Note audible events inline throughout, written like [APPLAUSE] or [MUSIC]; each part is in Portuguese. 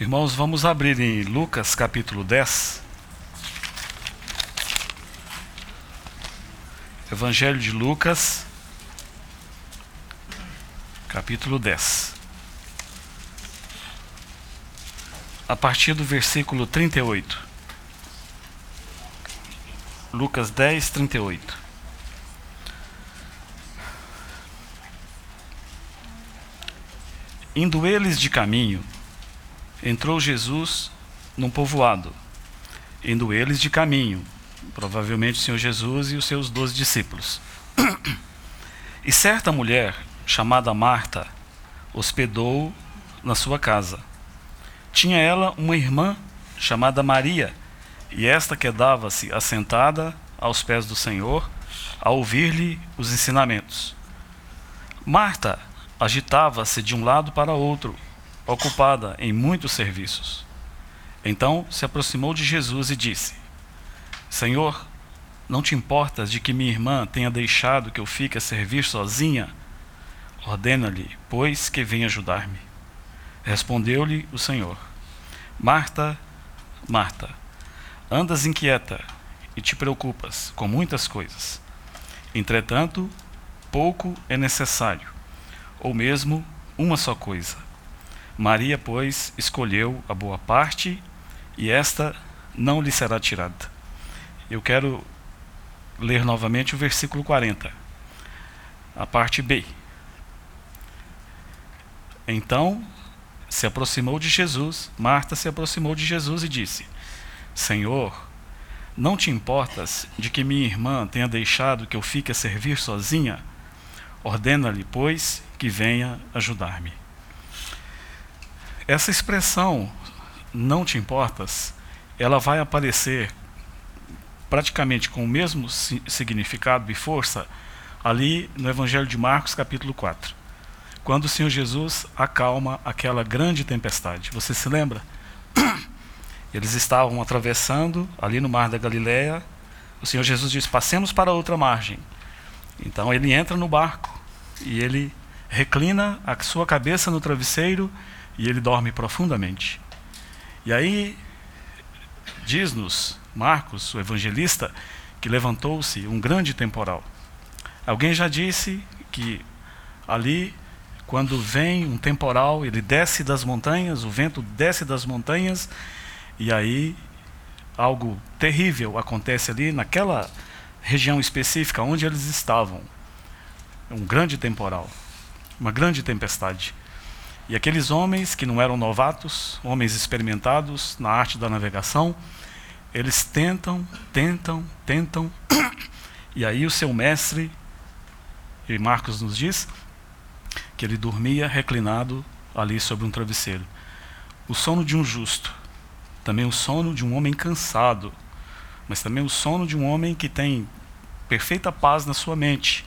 Irmãos, vamos abrir em Lucas capítulo 10. Evangelho de Lucas, capítulo 10. A partir do versículo 38. Lucas 10, 38. Indo eles de caminho, entrou Jesus num povoado, indo eles de caminho, provavelmente o Senhor Jesus e os seus doze discípulos. E certa mulher, chamada Marta, hospedou na sua casa. Tinha ela uma irmã chamada Maria, e esta quedava-se assentada aos pés do Senhor, a ouvir-lhe os ensinamentos. Marta agitava-se de um lado para outro, ocupada em muitos serviços. Então se aproximou de Jesus e disse: Senhor, não te importas de que minha irmã tenha deixado que eu fique a servir sozinha? Ordena-lhe, pois, que venha ajudar-me. Respondeu-lhe o Senhor: Marta, Marta, andas inquieta e te preocupas com muitas coisas. Entretanto, pouco é necessário, ou mesmo uma só coisa. Maria, pois, escolheu a boa parte e esta não lhe será tirada. Eu quero ler novamente o versículo 40, a parte B. Então se aproximou de Jesus, Marta se aproximou de Jesus e disse: Senhor, não te importas de que minha irmã tenha deixado que eu fique a servir sozinha? Ordena-lhe, pois, que venha ajudar-me. Essa expressão, não te importas, ela vai aparecer praticamente com o mesmo significado e força ali no Evangelho de Marcos, capítulo 4, quando o Senhor Jesus acalma aquela grande tempestade. Você se lembra? [COUGHS] Eles estavam atravessando ali no mar da Galileia. O Senhor Jesus diz: Passemos para outra margem. Então ele entra no barco e ele reclina a sua cabeça no travesseiro e ele dorme profundamente. E aí, diz-nos Marcos, o evangelista, que levantou-se um grande temporal. Alguém já disse que ali, quando vem um temporal, ele desce das montanhas, o vento desce das montanhas, e aí algo terrível acontece ali naquela região específica onde eles estavam. Um grande temporal, uma grande tempestade. E aqueles homens que não eram novatos, homens experimentados na arte da navegação, eles tentam, tentam, tentam, [COUGHS] e aí o seu mestre, e Marcos nos diz, que ele dormia reclinado ali sobre um travesseiro. O sono de um justo, também o sono de um homem cansado, mas também o sono de um homem que tem perfeita paz na sua mente,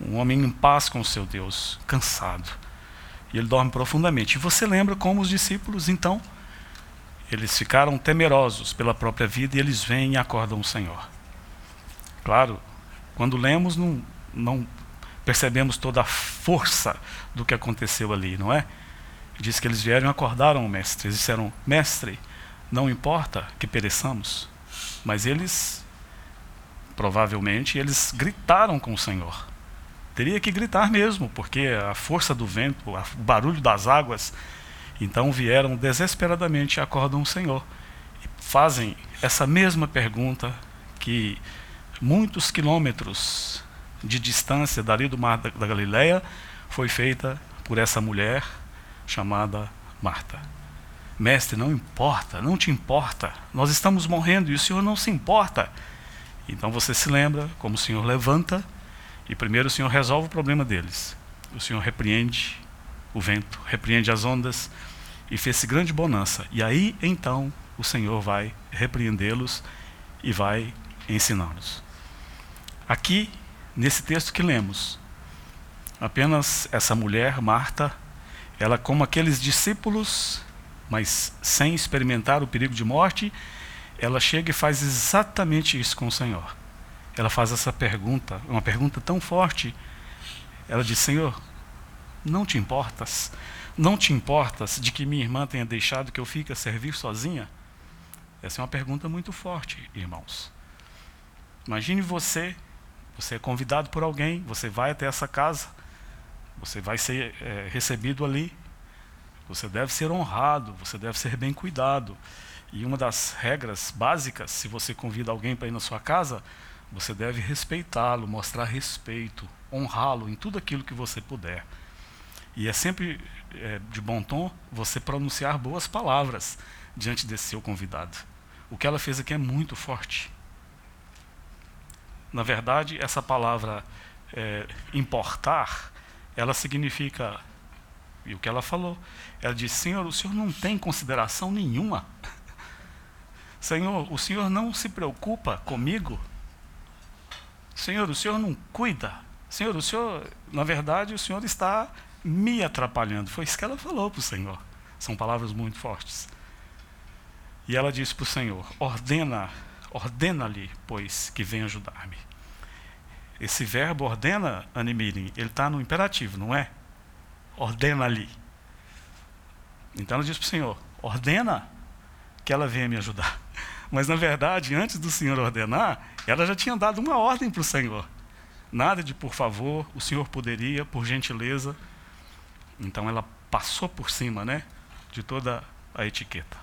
um homem em paz com o seu Deus, cansado. E ele dorme profundamente. E você lembra como os discípulos, então, eles ficaram temerosos pela própria vida e eles vêm e acordam o Senhor. Claro, quando lemos, não, não percebemos toda a força do que aconteceu ali, não é? Diz que eles vieram e acordaram o Mestre. Eles disseram: Mestre, não importa que pereçamos. Mas eles, provavelmente, eles gritaram com o Senhor. Teria que gritar mesmo, porque a força do vento, o barulho das águas. Então vieram desesperadamente e acordam o Senhor. E fazem essa mesma pergunta que muitos quilômetros de distância dali do mar da, da Galileia foi feita por essa mulher chamada Marta. Mestre, não importa, não te importa. Nós estamos morrendo e o Senhor não se importa. Então você se lembra como o Senhor levanta e primeiro o Senhor resolve o problema deles. O Senhor repreende o vento, repreende as ondas e fez-se grande bonança. E aí então o Senhor vai repreendê-los e vai ensiná-los. Aqui, nesse texto que lemos, apenas essa mulher, Marta, ela, como aqueles discípulos, mas sem experimentar o perigo de morte, ela chega e faz exatamente isso com o Senhor ela faz essa pergunta, uma pergunta tão forte. Ela diz: Senhor, não te importas? Não te importas de que minha irmã tenha deixado que eu fique a servir sozinha? Essa é uma pergunta muito forte, irmãos. Imagine você, você é convidado por alguém, você vai até essa casa, você vai ser é, recebido ali, você deve ser honrado, você deve ser bem cuidado. E uma das regras básicas, se você convida alguém para ir na sua casa, você deve respeitá-lo, mostrar respeito, honrá-lo em tudo aquilo que você puder. E é sempre é, de bom tom você pronunciar boas palavras diante desse seu convidado. O que ela fez aqui é muito forte. Na verdade, essa palavra é, importar, ela significa, e o que ela falou, ela disse: Senhor, o Senhor não tem consideração nenhuma. Senhor, o Senhor não se preocupa comigo. Senhor, o Senhor não cuida. Senhor, o Senhor, na verdade, o Senhor está me atrapalhando. Foi isso que ela falou para o Senhor. São palavras muito fortes. E ela disse para o Senhor: ordena, ordena-lhe, pois, que venha ajudar-me. Esse verbo ordena, Animirim, ele está no imperativo, não é? Ordena-lhe. Então ela disse para o Senhor: ordena que ela venha me ajudar. Mas na verdade, antes do Senhor ordenar, ela já tinha dado uma ordem para o Senhor. Nada de por favor, o Senhor poderia, por gentileza. Então ela passou por cima, né, de toda a etiqueta.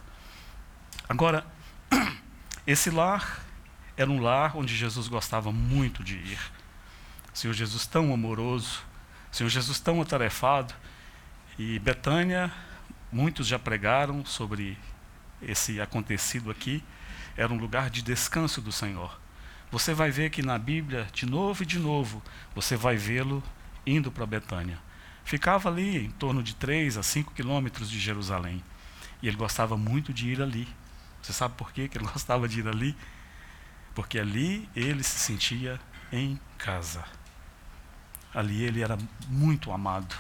Agora, [CLEARS THROAT] esse lar era um lar onde Jesus gostava muito de ir. Senhor Jesus tão amoroso, Senhor Jesus tão atarefado. E Betânia, muitos já pregaram sobre esse acontecido aqui, era um lugar de descanso do Senhor. Você vai ver que na Bíblia, de novo e de novo, você vai vê-lo indo para Betânia. Ficava ali em torno de 3 a 5 quilômetros de Jerusalém. E ele gostava muito de ir ali. Você sabe por quê que ele [LAUGHS] gostava de ir ali? Porque ali ele se sentia em casa. Ali ele era muito amado.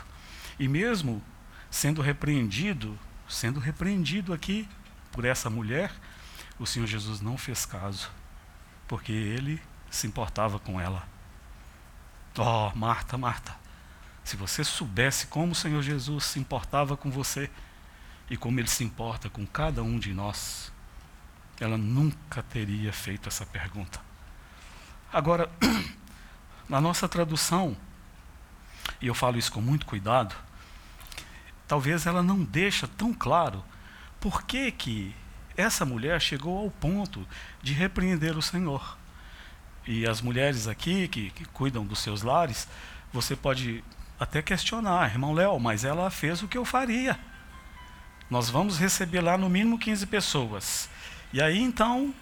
E mesmo sendo repreendido, sendo repreendido aqui por essa mulher, o Senhor Jesus não fez caso porque ele se importava com ela. Oh, Marta, Marta, se você soubesse como o Senhor Jesus se importava com você e como ele se importa com cada um de nós, ela nunca teria feito essa pergunta. Agora, [CLEARS THROAT] na nossa tradução, e eu falo isso com muito cuidado, talvez ela não deixa tão claro por que que essa mulher chegou ao ponto de repreender o Senhor. E as mulheres aqui que, que cuidam dos seus lares, você pode até questionar, irmão Léo, mas ela fez o que eu faria. Nós vamos receber lá no mínimo 15 pessoas. E aí então,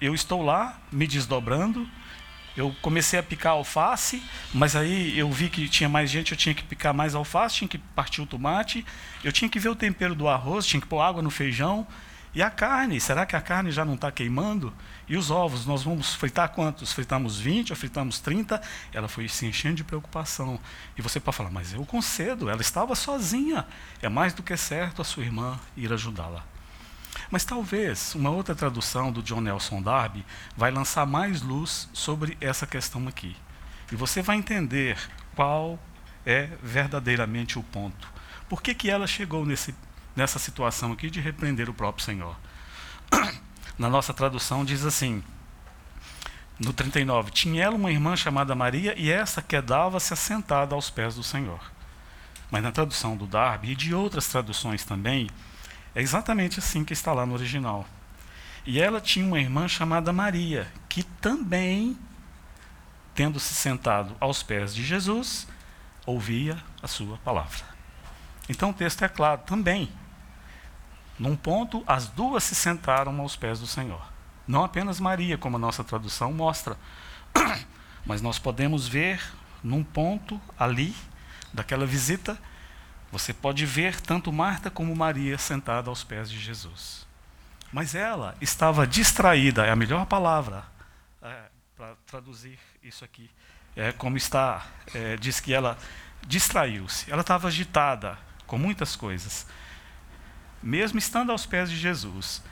eu estou lá me desdobrando, eu comecei a picar alface, mas aí eu vi que tinha mais gente, eu tinha que picar mais alface, tinha que partir o tomate, eu tinha que ver o tempero do arroz, tinha que pôr água no feijão. E a carne, será que a carne já não está queimando? E os ovos, nós vamos fritar quantos? Fritamos 20 ou fritamos 30? Ela foi se enchendo de preocupação. E você pode falar, mas eu concedo, ela estava sozinha. É mais do que certo a sua irmã ir ajudá-la. Mas talvez uma outra tradução do John Nelson Darby vai lançar mais luz sobre essa questão aqui. E você vai entender qual é verdadeiramente o ponto. Por que, que ela chegou nesse, nessa situação aqui de repreender o próprio Senhor? [COUGHS] Na nossa tradução diz assim, no 39, tinha ela uma irmã chamada Maria e essa quedava-se assentada aos pés do Senhor. Mas na tradução do Darby e de outras traduções também, é exatamente assim que está lá no original. E ela tinha uma irmã chamada Maria, que também, tendo se sentado aos pés de Jesus, ouvia a sua palavra. Então o texto é claro também. Num ponto, as duas se sentaram aos pés do Senhor. Não apenas Maria, como a nossa tradução mostra, [COUGHS] mas nós podemos ver num ponto ali, daquela visita, você pode ver tanto Marta como Maria sentada aos pés de Jesus. Mas ela estava distraída, é a melhor palavra é, para traduzir isso aqui. É como está, é, diz que ela distraiu-se. Ela estava agitada com muitas coisas. Mesmo estando aos pés de Jesus,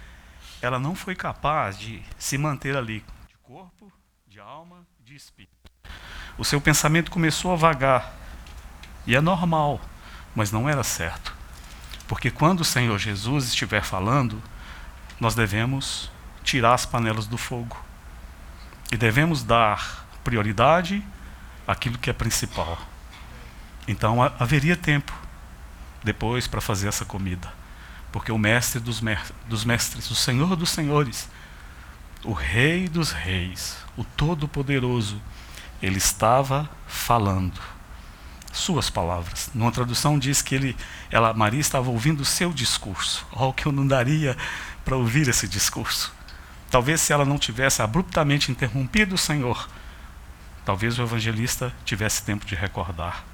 ela não foi capaz de se manter ali, de corpo, de alma, de espírito. O seu pensamento começou a vagar. E é normal mas não era certo. Porque quando o Senhor Jesus estiver falando, nós devemos tirar as panelas do fogo. E devemos dar prioridade àquilo que é principal. Então haveria tempo depois para fazer essa comida. Porque o mestre dos, dos mestres, o Senhor dos senhores, o Rei dos reis, o Todo-Poderoso, ele estava falando suas palavras. Numa tradução diz que ele, ela, Maria estava ouvindo o seu discurso. Oh, que eu não daria para ouvir esse discurso. Talvez se ela não tivesse abruptamente interrompido o Senhor, talvez o evangelista tivesse tempo de recordar.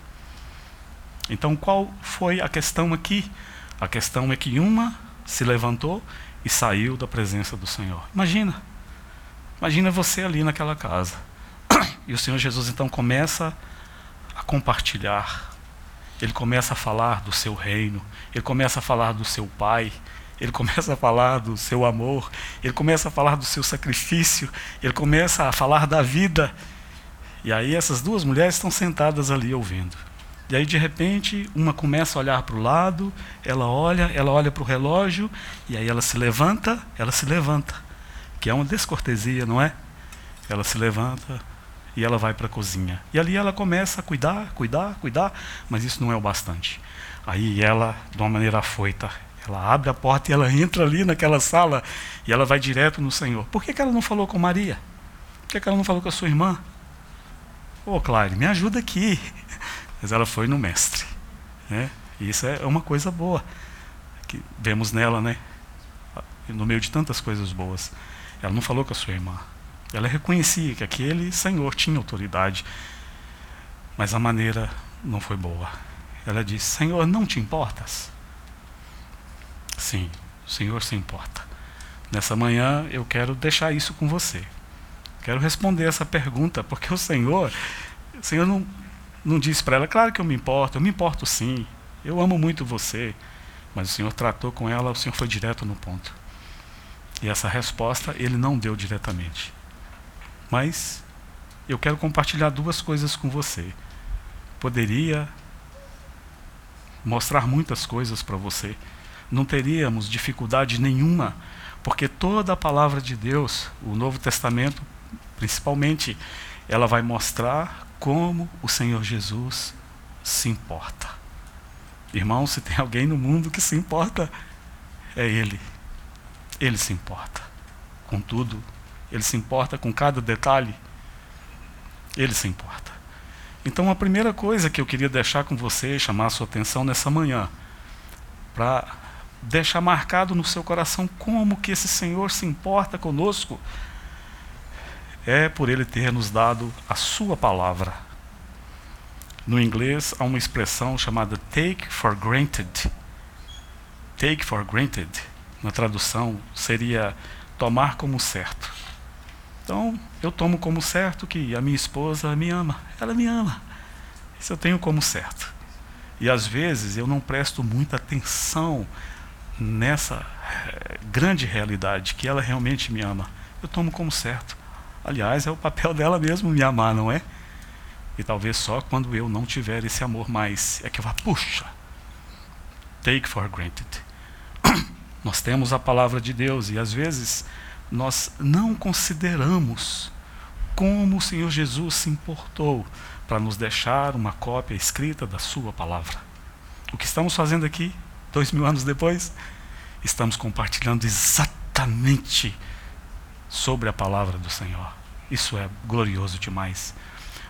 Então, qual foi a questão aqui? A questão é que uma se levantou e saiu da presença do Senhor. Imagina, imagina você ali naquela casa. [COUGHS] E o Senhor Jesus então começa a compartilhar. Ele começa a falar do seu reino, ele começa a falar do seu Pai, ele começa a falar do seu amor, ele começa a falar do seu sacrifício, ele começa a falar da vida. E aí essas duas mulheres estão sentadas ali ouvindo. E aí de repente uma começa a olhar para o lado, ela olha, ela olha para o relógio, e aí ela se levanta, ela se levanta, que é uma descortesia, não é? Ela se levanta e ela vai para a cozinha. E ali ela começa a cuidar, cuidar, cuidar, mas isso não é o bastante. Aí ela, de uma maneira afoita, ela abre a porta e ela entra ali naquela sala e ela vai direto no Senhor. Por que, que ela não falou com Maria? Por que, que ela não falou com a sua irmã? Ô, oh, Claire, me ajuda aqui. [LAUGHS] Mas ela foi no mestre. Né? E isso é uma coisa boa que vemos nela, né? No meio de tantas coisas boas. Ela não falou com a sua irmã. Ela reconhecia que aquele senhor tinha autoridade. Mas a maneira não foi boa. Ela disse: Senhor, não te importas? Sim, o Senhor se importa. Nessa manhã eu quero deixar isso com você. Quero responder essa pergunta, porque o Senhor, o Senhor não, não disse para ela, claro que eu me importo, eu me importo sim, eu amo muito você. Mas o Senhor tratou com ela, o Senhor foi direto no ponto. E essa resposta ele não deu diretamente. Mas eu quero compartilhar duas coisas com você. Poderia mostrar muitas coisas para você não teríamos dificuldade nenhuma, porque toda a palavra de Deus, o Novo Testamento, principalmente, ela vai mostrar como o Senhor Jesus se importa. Irmão, se tem alguém no mundo que se importa, é Ele. Ele se importa com tudo. Ele se importa com cada detalhe. Ele se importa. Então, a primeira coisa que eu queria deixar com você, chamar a sua atenção nessa manhã, para deixar marcado no seu coração como que esse Senhor se importa conosco, é por Ele ter nos dado a Sua palavra. No inglês há uma expressão chamada take for granted. Take for granted, na tradução, seria tomar como certo. Então, eu tomo como certo que a minha esposa me ama. Ela me ama. Isso eu tenho como certo. E às vezes eu não presto muita atenção nessa eh, grande realidade que ela realmente me ama, eu tomo como certo. Aliás, é o papel [LAUGHS] dela mesmo me amar, não é? E talvez só quando eu não tiver esse amor mais é que eu vá, puxa, take for granted. [CLEARS THROAT] Nós temos a palavra de Deus e às vezes nós não consideramos como o Senhor Jesus se importou para nos deixar uma cópia escrita da Sua palavra. O que estamos fazendo aqui dois mil anos depois, estamos compartilhando exatamente sobre a palavra do Senhor. Isso é glorioso demais.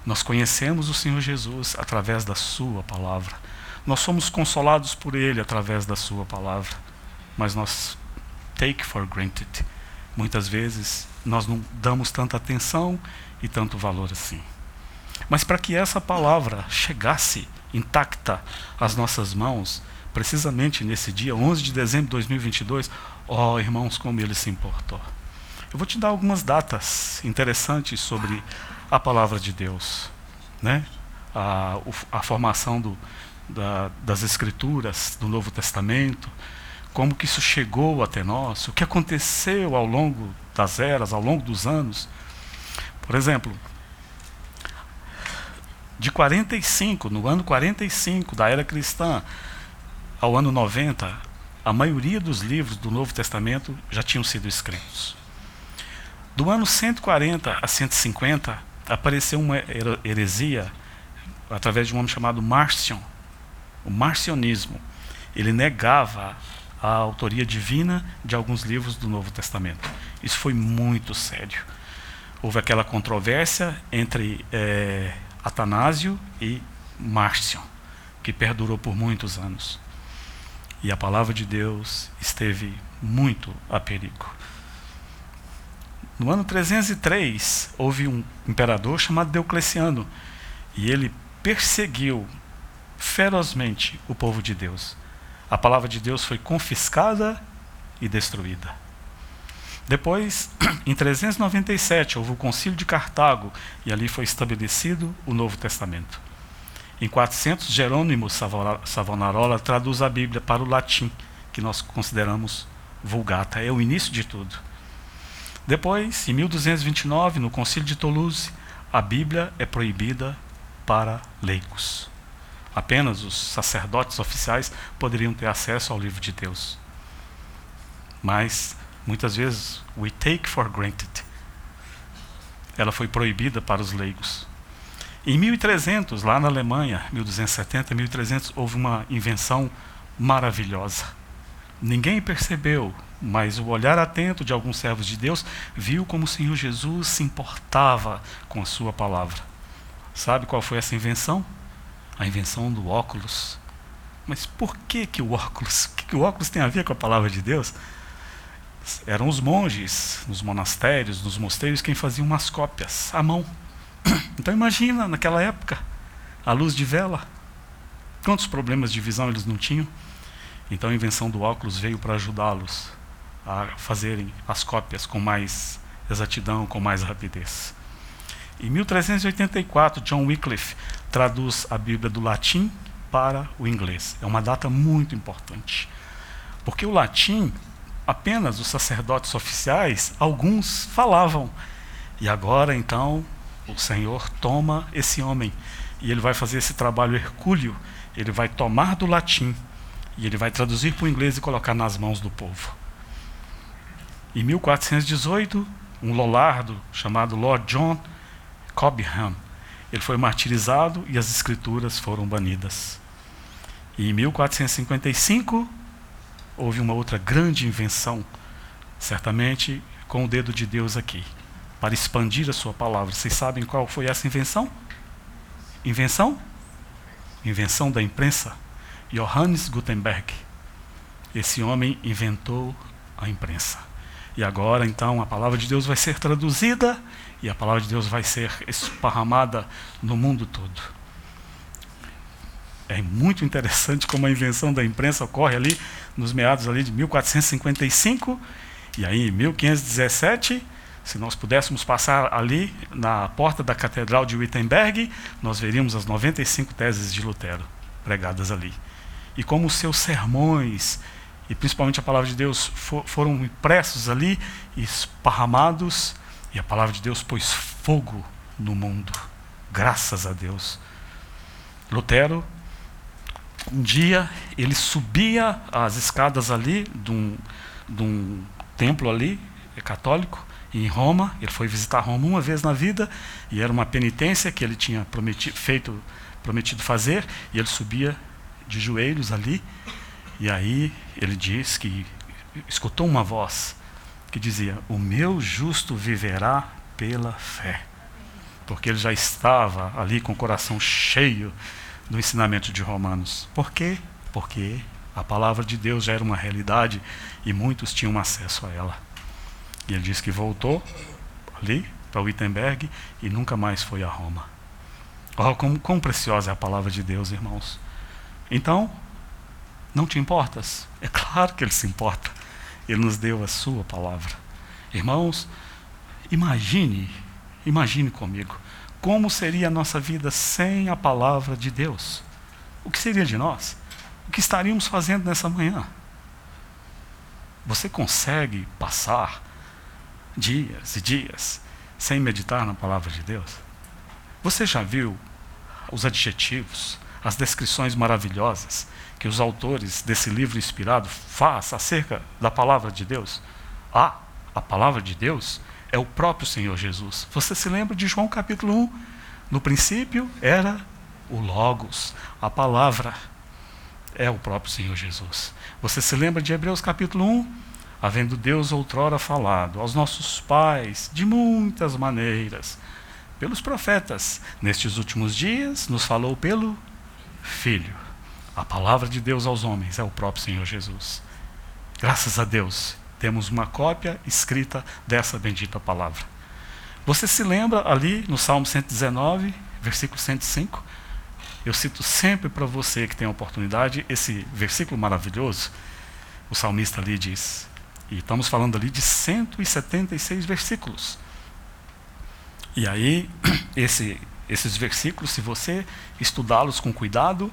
Nós conhecemos o Senhor Jesus através da Sua palavra. Nós somos consolados por Ele através da Sua palavra. Mas nós take for granted. Muitas vezes nós não damos tanta atenção e tanto valor assim. Mas para que essa palavra chegasse intacta às nossas mãos, precisamente nesse dia, 11 de dezembro de 2022, ó oh, irmãos, como ele se importou. Eu vou te dar algumas datas interessantes sobre a palavra de Deus, né? a, a formação do, da, das escrituras do Novo Testamento, como que isso chegou até nós, o que aconteceu ao longo das eras, ao longo dos anos. Por exemplo, De 45, no ano 45 da era cristã, ao ano 90, a maioria dos livros do Novo Testamento já tinham sido escritos. Do ano 140 a 150, apareceu uma heresia através de um homem chamado Marcion, o marcionismo. Ele negava a autoria divina de alguns livros do Novo Testamento. Isso foi muito sério. Houve aquela controvérsia entre é, Atanásio e Márcio, que perdurou por muitos anos. E a palavra de Deus esteve muito a perigo. No ano 303, houve um imperador chamado Diocleciano, e ele perseguiu ferozmente o povo de Deus. A palavra de Deus foi confiscada e destruída. Depois, [CLEARS THROAT] em 397, houve o Concílio de Cartago e ali foi estabelecido o Novo Testamento. Em 400, Jerônimo Savonarola traduz a Bíblia para o latim, que nós consideramos vulgata. É o início de tudo. Depois, em 1229, no Concílio de Toulouse, a Bíblia é proibida para leigos. Apenas os sacerdotes oficiais poderiam ter acesso ao livro de Deus. Mas, muitas vezes, we take for granted. Ela foi proibida para os leigos. Em 1300, lá na Alemanha, 1270, 1300, houve uma invenção maravilhosa. Ninguém percebeu, mas o olhar atento de alguns servos de Deus viu como o Senhor Jesus se importava com a sua palavra. Sabe qual foi essa invenção? A invenção do óculos. Mas por que, que o óculos? O que, que o óculos tem a ver com a palavra de Deus? Eram os monges nos monastérios, nos mosteiros, quem faziam umas cópias à mão. [CLEARS THROAT] Então imagina, naquela época, a luz de vela. Quantos problemas de visão eles não tinham? Então a invenção do óculos veio para ajudá-los a fazerem as cópias com mais exatidão, com mais rapidez. Em 1384, John Wycliffe traduz a Bíblia do latim para o inglês. É uma data muito importante. Porque o latim, apenas os sacerdotes oficiais, alguns falavam. E agora, então, o Senhor toma esse homem e ele vai fazer esse trabalho hercúleo. Ele vai tomar do latim e ele vai traduzir para o inglês e colocar nas mãos do povo. Em 1418, um lollardo chamado Lord John Cobham. Ele foi martirizado e as escrituras foram banidas. E em 1455 houve uma outra grande invenção, certamente com o dedo de Deus aqui, para expandir a sua palavra. Vocês sabem qual foi essa invenção? Invenção? Invenção da imprensa. Johannes Gutenberg. Esse homem inventou a imprensa. E agora, então, a palavra de Deus vai ser traduzida e a palavra de Deus vai ser esparramada no mundo todo. É muito interessante como a invenção da imprensa ocorre ali nos meados ali de 1455 e aí em 1517, se nós pudéssemos passar ali na porta da Catedral de Wittenberg, nós veríamos as 95 teses de Lutero pregadas ali. E como os seus sermões e principalmente a palavra de Deus for, foram impressos ali esparramados e a palavra de Deus pôs fogo no mundo. Graças a Deus. Lutero, um dia, ele subia as escadas ali de um, de um templo ali, é católico, em Roma. Ele foi visitar Roma uma vez na vida, e era uma penitência que ele tinha prometido, feito, prometido fazer, e ele subia de joelhos ali, e aí ele diz que escutou uma voz que dizia: O meu justo viverá pela fé. Porque ele já estava ali com o coração cheio do ensinamento de Romanos. Por quê? Porque a palavra de Deus já era uma realidade e muitos tinham acesso a ela. E ele disse que voltou ali para Wittenberg e nunca mais foi a Roma. Oh, como, como preciosa é a palavra de Deus, irmãos. Então, não te importas? É claro que ele se importa. Ele nos deu a sua palavra. Irmãos, imagine, imagine comigo, como seria a nossa vida sem a palavra de Deus? O que seria de nós? O que estaríamos fazendo nessa manhã? Você consegue passar dias e dias sem meditar na palavra de Deus? Você já viu os adjetivos, as descrições maravilhosas que os autores desse livro inspirado fazem acerca da palavra de Deus? Ah, a palavra de Deus é o próprio Senhor Jesus. Você se lembra de João capítulo 1? No princípio era o Logos, a palavra é o próprio Senhor Jesus. Você se lembra de Hebreus capítulo 1? Havendo Deus outrora falado aos nossos pais de muitas maneiras, pelos profetas, nestes últimos dias nos falou pelo Filho. A palavra de Deus aos homens é o próprio Senhor Jesus. Graças a Deus, temos uma cópia escrita dessa bendita palavra. Você se lembra ali no Salmo 119, versículo 105? Eu cito sempre para você que tem a oportunidade esse versículo maravilhoso. O salmista ali diz, e estamos falando ali de 176 versículos. E aí, [CLEARS THROAT] esse, esses versículos, se você estudá-los com cuidado,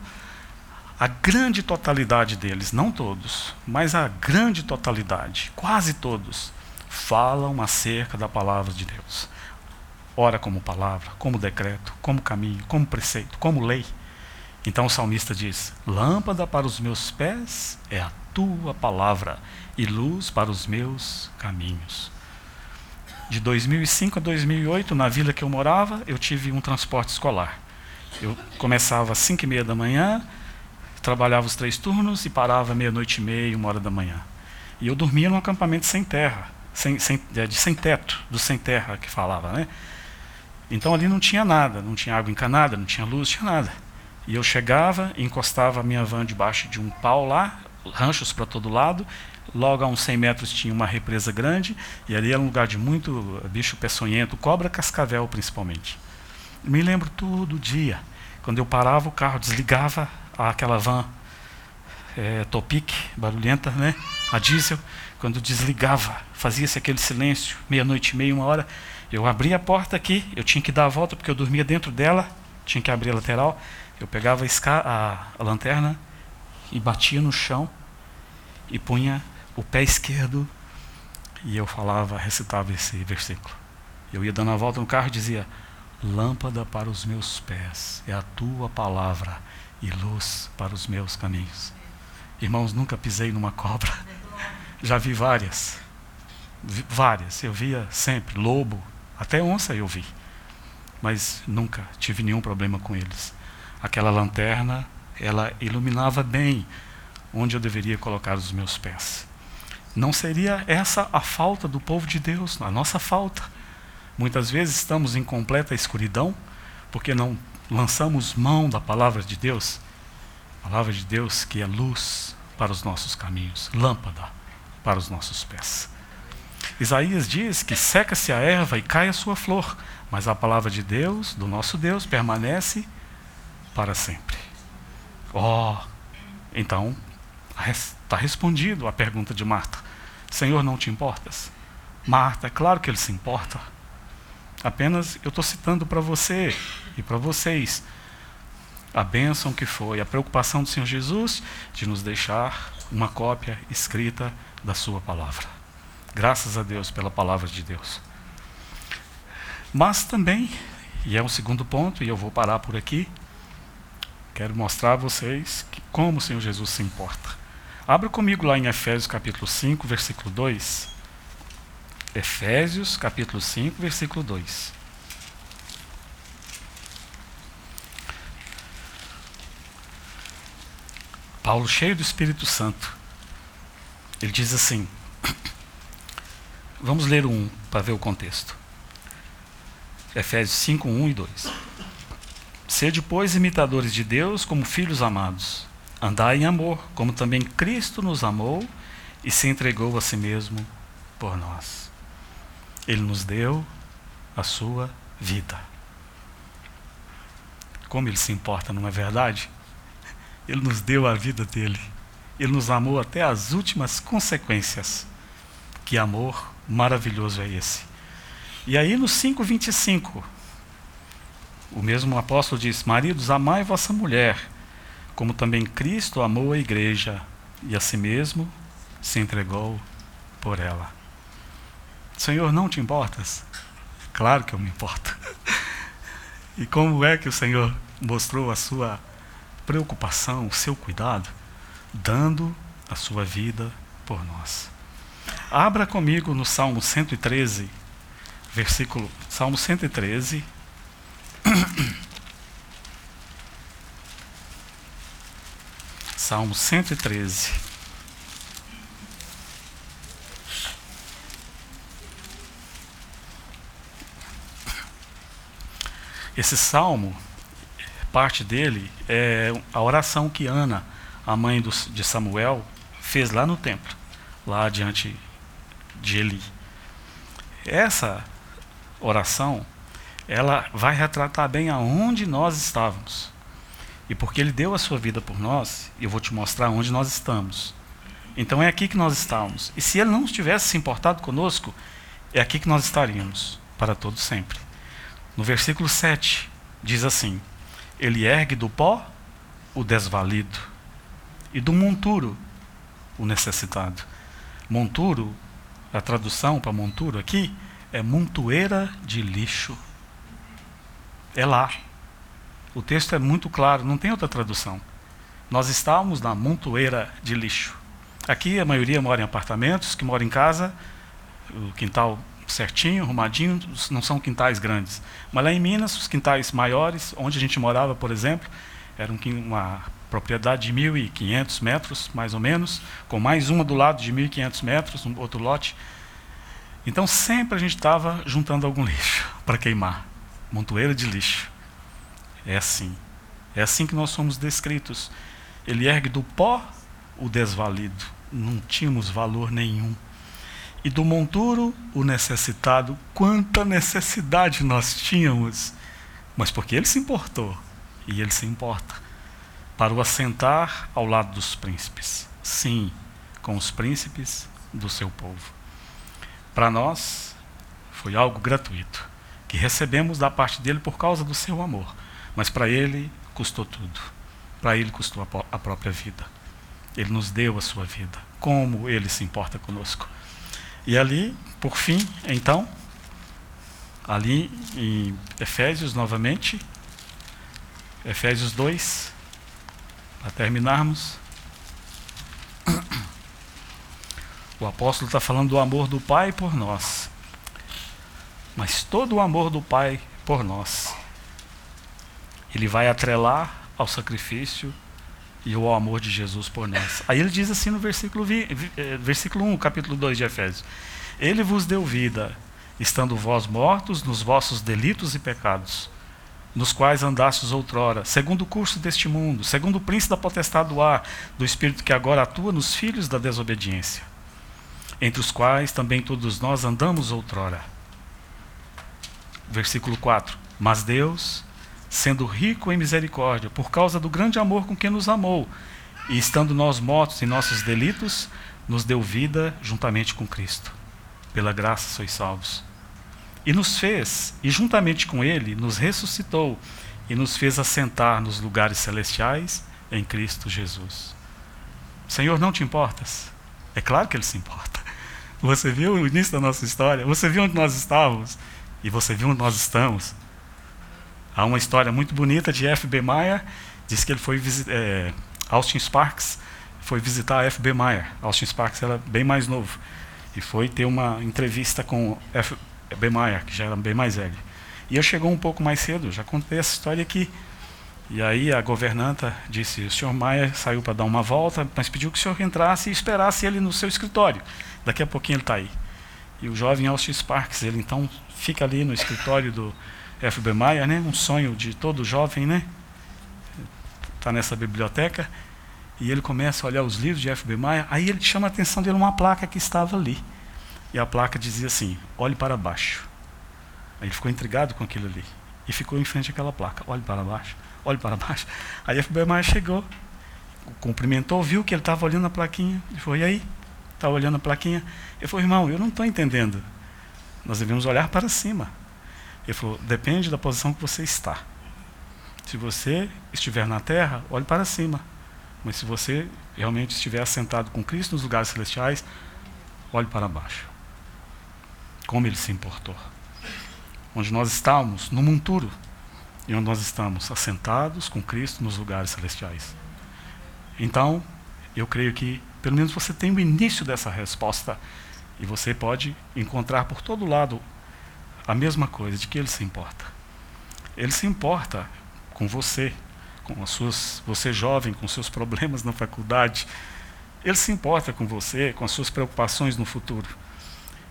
a grande totalidade deles, não todos, mas a grande totalidade, quase todos, falam acerca da palavra de Deus. Ora como palavra, como decreto, como caminho, como preceito, como lei. Então o salmista diz: Lâmpada para os meus pés é a tua palavra e luz para os meus caminhos. De 2005 a 2008, na vila que eu morava, eu tive um transporte escolar. Eu começava às 5 e meia da manhã, trabalhava os três turnos e parava meia-noite e meia, uma hora da manhã. E eu dormia num acampamento sem terra, sem, sem, é, de sem teto, do sem terra que falava, né? Então ali não tinha nada, não tinha água encanada, não tinha luz, tinha nada. E eu chegava, encostava a minha van debaixo de um pau lá, ranchos para todo lado. Logo a uns 100 metros tinha uma represa grande, e ali era um lugar de muito bicho peçonhento, cobra cascavel principalmente. Me lembro todo dia, quando eu parava o carro, desligava aquela van é, Topic, barulhenta, né? a diesel, quando desligava, fazia-se aquele silêncio, meia-noite e meia, uma hora, eu abria a porta aqui, eu tinha que dar a volta porque eu dormia dentro dela, tinha que abrir a lateral, eu pegava a, a, a lanterna e batia no chão e punha o pé esquerdo e eu falava, recitava esse versículo. Eu ia dando a volta no carro e dizia: Lâmpada para os meus pés é a tua palavra e luz para os meus caminhos. Irmãos, nunca pisei numa cobra. [LAUGHS] Já vi várias. Vi, várias. Eu via sempre lobo, até onça eu vi. Mas nunca tive nenhum problema com eles aquela lanterna, ela iluminava bem onde eu deveria colocar os meus pés. Não seria essa a falta do povo de Deus, a nossa falta. Muitas vezes estamos em completa escuridão porque não lançamos mão da palavra de Deus. Palavra de Deus que é luz para os nossos caminhos, lâmpada para os nossos pés. Isaías diz que seca-se a erva e cai a sua flor, mas a palavra de Deus, do nosso Deus, permanece para sempre. Oh, então está respondido a pergunta de Marta: Senhor, não te importas? Marta, é claro que ele se importa. Apenas eu estou citando para você e para vocês a bênção que foi, a preocupação do Senhor Jesus de nos deixar uma cópia escrita da Sua palavra. Graças a Deus pela palavra de Deus. Mas também, e é um segundo ponto, e eu vou parar por aqui, Quero mostrar a vocês que, como o Senhor Jesus se importa. Abra comigo lá em Efésios capítulo 5, versículo 2. Efésios capítulo 5, versículo 2. Paulo, cheio do Espírito Santo, ele diz assim: Vamos ler um para ver o contexto. Efésios 5, 1 e 2. Sede, pois, imitadores de Deus como filhos amados. Andai em amor, como também Cristo nos amou e se entregou a si mesmo por nós. Ele nos deu a sua vida. Como ele se importa, não é verdade? Ele nos deu a vida dele. Ele nos amou até as últimas consequências. Que amor maravilhoso é esse. E aí no 5:25, o mesmo apóstolo diz: Maridos, amai vossa mulher, como também Cristo amou a igreja e a si mesmo se entregou por ela. Senhor, não te importas? Claro que eu me importo. [LAUGHS] E como é que o Senhor mostrou a sua preocupação, o seu cuidado, dando a sua vida por nós. Abra comigo no Salmo 113, versículo Salmo 113. [CLEARS THROAT] Salmo 113. Esse salmo, parte dele, é a oração que Ana, a mãe de Samuel, fez lá no templo, lá diante de Eli. Essa oração, ela vai retratar bem aonde nós estávamos. E porque ele deu a sua vida por nós, eu vou te mostrar onde nós estamos. Então é aqui que nós estamos. E se ele não tivesse se importado conosco, é aqui que nós estaríamos, para todo sempre. No versículo 7, diz assim: Ele ergue do pó o desvalido, e do monturo o necessitado. Monturo, a tradução para monturo aqui, é montoeira de lixo. É lá. O texto é muito claro, não tem outra tradução. Nós estávamos na montoeira de lixo. Aqui a maioria mora em apartamentos, que mora em casa, o quintal certinho, arrumadinho, não são quintais grandes. Mas lá em Minas, os quintais maiores, onde a gente morava, por exemplo, era uma propriedade de 1.500 metros, mais ou menos, com mais uma do lado de 1.500 metros, um outro lote. Então sempre a gente estava juntando algum lixo [LAUGHS] para queimar. Montoeira de lixo. É assim. É assim que nós somos descritos. Ele ergue do pó o desvalido. Não tínhamos valor nenhum. E do monturo o necessitado. Quanta necessidade nós tínhamos. Mas porque ele se importou. E ele se importa. Para o assentar ao lado dos príncipes. Sim, com os príncipes do seu povo. Para nós, foi algo gratuito, que recebemos da parte dele por causa do seu amor. Mas para ele custou tudo. Para ele custou a, própria vida. Ele nos deu a sua vida. Como ele se importa conosco. E ali, por fim, então, ali em Efésios novamente, Efésios 2, para terminarmos. O apóstolo está falando do amor do Pai por nós. Mas todo o amor do Pai por nós, ele vai atrelar ao sacrifício e ao amor de Jesus por nós. Aí ele diz assim no versículo, eh, versículo 1, capítulo 2 de Efésios: Ele vos deu vida, estando vós mortos nos vossos delitos e pecados, nos quais andastes outrora, segundo o curso deste mundo, segundo o príncipe da potestade do ar, do espírito que agora atua nos filhos da desobediência entre os quais também todos nós andamos outrora. Versículo 4: Mas Deus, sendo rico em misericórdia, por causa do grande amor com que nos amou, e estando nós mortos em nossos delitos, nos deu vida juntamente com Cristo. Pela graça sois salvos. E nos fez, e juntamente com Ele, nos ressuscitou e nos fez assentar nos lugares celestiais em Cristo Jesus. Senhor, não te importas? É claro que Ele se importa. Você viu o início da nossa história? Você viu onde nós estávamos? E você viu onde nós estamos? Há uma história muito bonita de F.B. Meyer. Diz que ele foi. É, Austin Sparks foi visitar F.B. Meyer. Austin Sparks era bem mais novo. E foi ter uma entrevista com F.B. Meyer, que já era bem mais velho. E eu chegou um pouco mais cedo, já contei essa história aqui. E aí a governanta disse: o senhor Maia saiu para dar uma volta, mas pediu que o senhor entrasse e esperasse ele no seu escritório. Daqui a pouquinho ele está aí. E o jovem Austin Sparks, ele então fica ali no escritório do F.B. Maia, né? um sonho de todo jovem, né? Está nessa biblioteca. E ele começa a olhar os livros de F.B. Maia. Aí ele chama a atenção dele uma placa que estava ali. E a placa dizia assim: olhe para baixo. Aí ele ficou intrigado com aquilo ali. E ficou em frente àquela placa: olhe para baixo olhe para baixo. Aí a FBI chegou, cumprimentou, viu que ele estava olhando a plaquinha. Ele falou, e aí? Estava olhando a plaquinha. Ele falou, irmão, eu não estou entendendo. Nós devemos olhar para cima. Ele falou, depende da posição que você está. Se você estiver na terra, olhe para cima. Mas se você realmente estiver assentado com Cristo nos lugares celestiais, olhe para baixo. Como ele se importou. Onde nós estávamos, no monturo, e onde nós estamos assentados com Cristo nos lugares celestiais. Então, eu creio que pelo menos você tem o início dessa resposta e você pode encontrar por todo lado a mesma coisa, de que ele se importa. Ele se importa com você, com as suas, você jovem, com seus problemas na faculdade. Ele se importa com você, com as suas preocupações no futuro.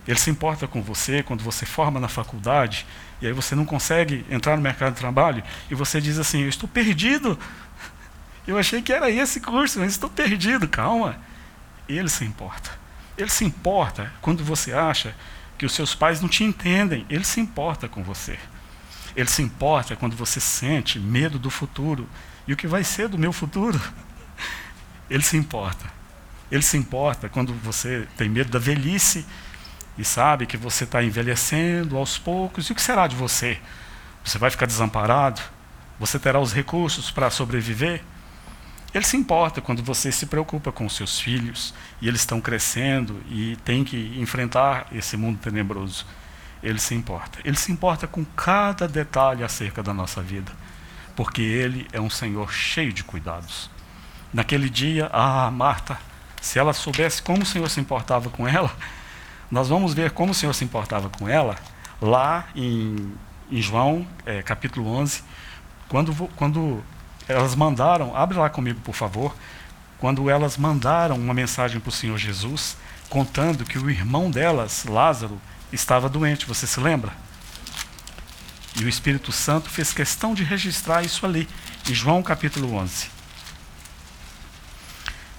Ele se importa com você quando você forma na faculdade e aí você não consegue entrar no mercado de trabalho e você diz assim: Eu estou perdido. Eu achei que era esse curso, mas estou perdido. Calma. Ele se importa. Ele se importa quando você acha que os seus pais não te entendem. Ele se importa com você. Ele se importa quando você sente medo do futuro. E o que vai ser do meu futuro? [LAUGHS] Ele se importa. Ele se importa quando você tem medo da velhice e sabe que você está envelhecendo aos poucos. E o que será de você? Você vai ficar desamparado? Você terá os recursos para sobreviver? Ele se importa quando você se preocupa com seus filhos e eles estão crescendo e tem que enfrentar esse mundo tenebroso. Ele se importa. Ele se importa com cada detalhe acerca da nossa vida, porque ele é um Senhor cheio de cuidados. Naquele dia, ah, Marta, se ela soubesse como o Senhor se importava com ela, nós vamos ver como o Senhor se importava com ela lá em, em João, é, capítulo 11, quando, quando elas mandaram, abre lá comigo, por favor, quando elas mandaram uma mensagem para o Senhor Jesus, contando que o irmão delas, Lázaro, estava doente, você se lembra? E o Espírito Santo fez questão de registrar isso ali, em João capítulo 11.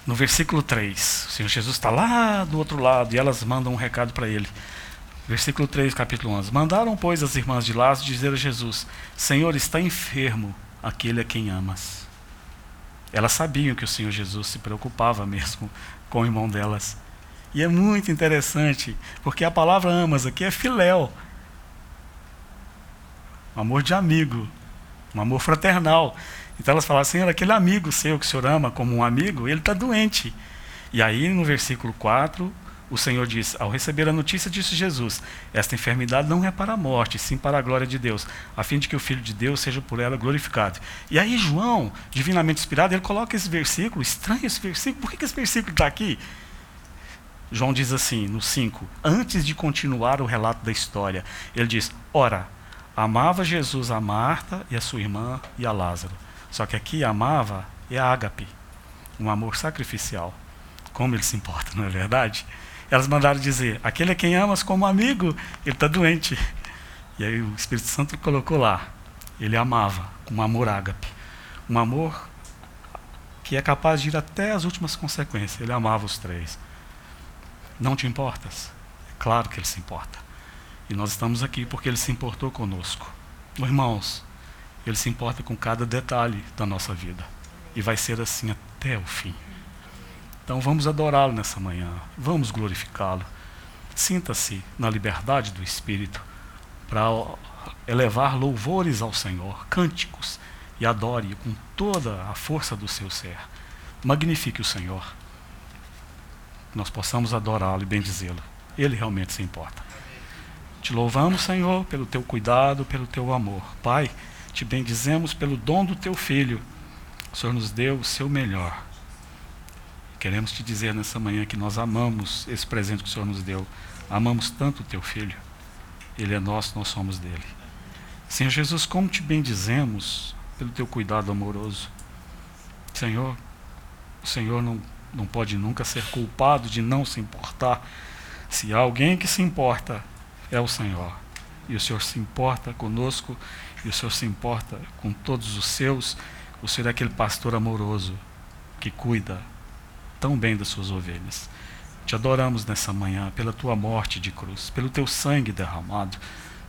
No versículo 3, o Senhor Jesus está lá do outro lado e elas mandam um recado para ele. Versículo 3, capítulo 11. Mandaram, pois, as irmãs de Lázaro dizer a Jesus: Senhor, está enfermo aquele a quem amas. Elas sabiam que o Senhor Jesus se preocupava mesmo com o irmão delas. E é muito interessante, porque a palavra amas aqui é filéu. Um amor de amigo, um amor fraternal. Então elas falam, Senhor, aquele amigo seu que o Senhor ama como um amigo, ele está doente. E aí no versículo 4, o Senhor diz: Ao receber a notícia, disse Jesus: Esta enfermidade não é para a morte, sim para a glória de Deus, a fim de que o Filho de Deus seja por ela glorificado. E aí, João, divinamente inspirado, ele coloca esse versículo, estranho esse versículo, por que, esse versículo está aqui? João diz assim, no 5, antes de continuar o relato da história, ele diz: Ora, amava Jesus a Marta e a sua irmã e a Lázaro. Só que aqui amava é ágape, um amor sacrificial. Como ele se importa, não é verdade? Elas mandaram dizer: aquele a quem amas como amigo, ele está doente. E aí o Espírito Santo colocou lá: ele amava com um amor ágape, um amor que é capaz de ir até as últimas consequências. Ele amava os três. Não te importas? É claro que ele se importa. E nós estamos aqui porque ele se importou conosco. Irmãos, ele se importa com cada detalhe da nossa vida. E vai ser assim até o fim. Então vamos adorá-lo nessa manhã, vamos glorificá-lo. Sinta-se na liberdade do Espírito para elevar louvores ao Senhor, cânticos, e adore com toda a força do seu ser. Magnifique o Senhor. Nós possamos adorá-lo e bendizê-lo. Ele realmente se importa. Te louvamos, Senhor, pelo teu cuidado, pelo teu amor. Pai, te bendizemos pelo dom do teu filho. O Senhor nos deu o seu melhor. Queremos te dizer nessa manhã que nós amamos esse presente que o Senhor nos deu. Amamos tanto o teu filho. Ele é nosso, nós somos dele. Senhor Jesus, como te bendizemos pelo teu cuidado amoroso. Senhor, o Senhor não, não pode nunca ser culpado de não se importar. Se há alguém que se importa, é o Senhor. E o Senhor se importa conosco, e o Senhor se importa com todos os seus. O Senhor é aquele pastor amoroso que cuida tão bem das suas ovelhas. Te adoramos nessa manhã pela tua morte de cruz, pelo teu sangue derramado,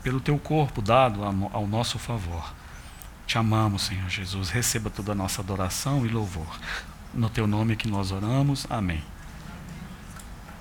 pelo teu corpo dado ao nosso favor. Te amamos, Senhor Jesus. Receba toda a nossa adoração e louvor. No teu nome que nós oramos. Amém.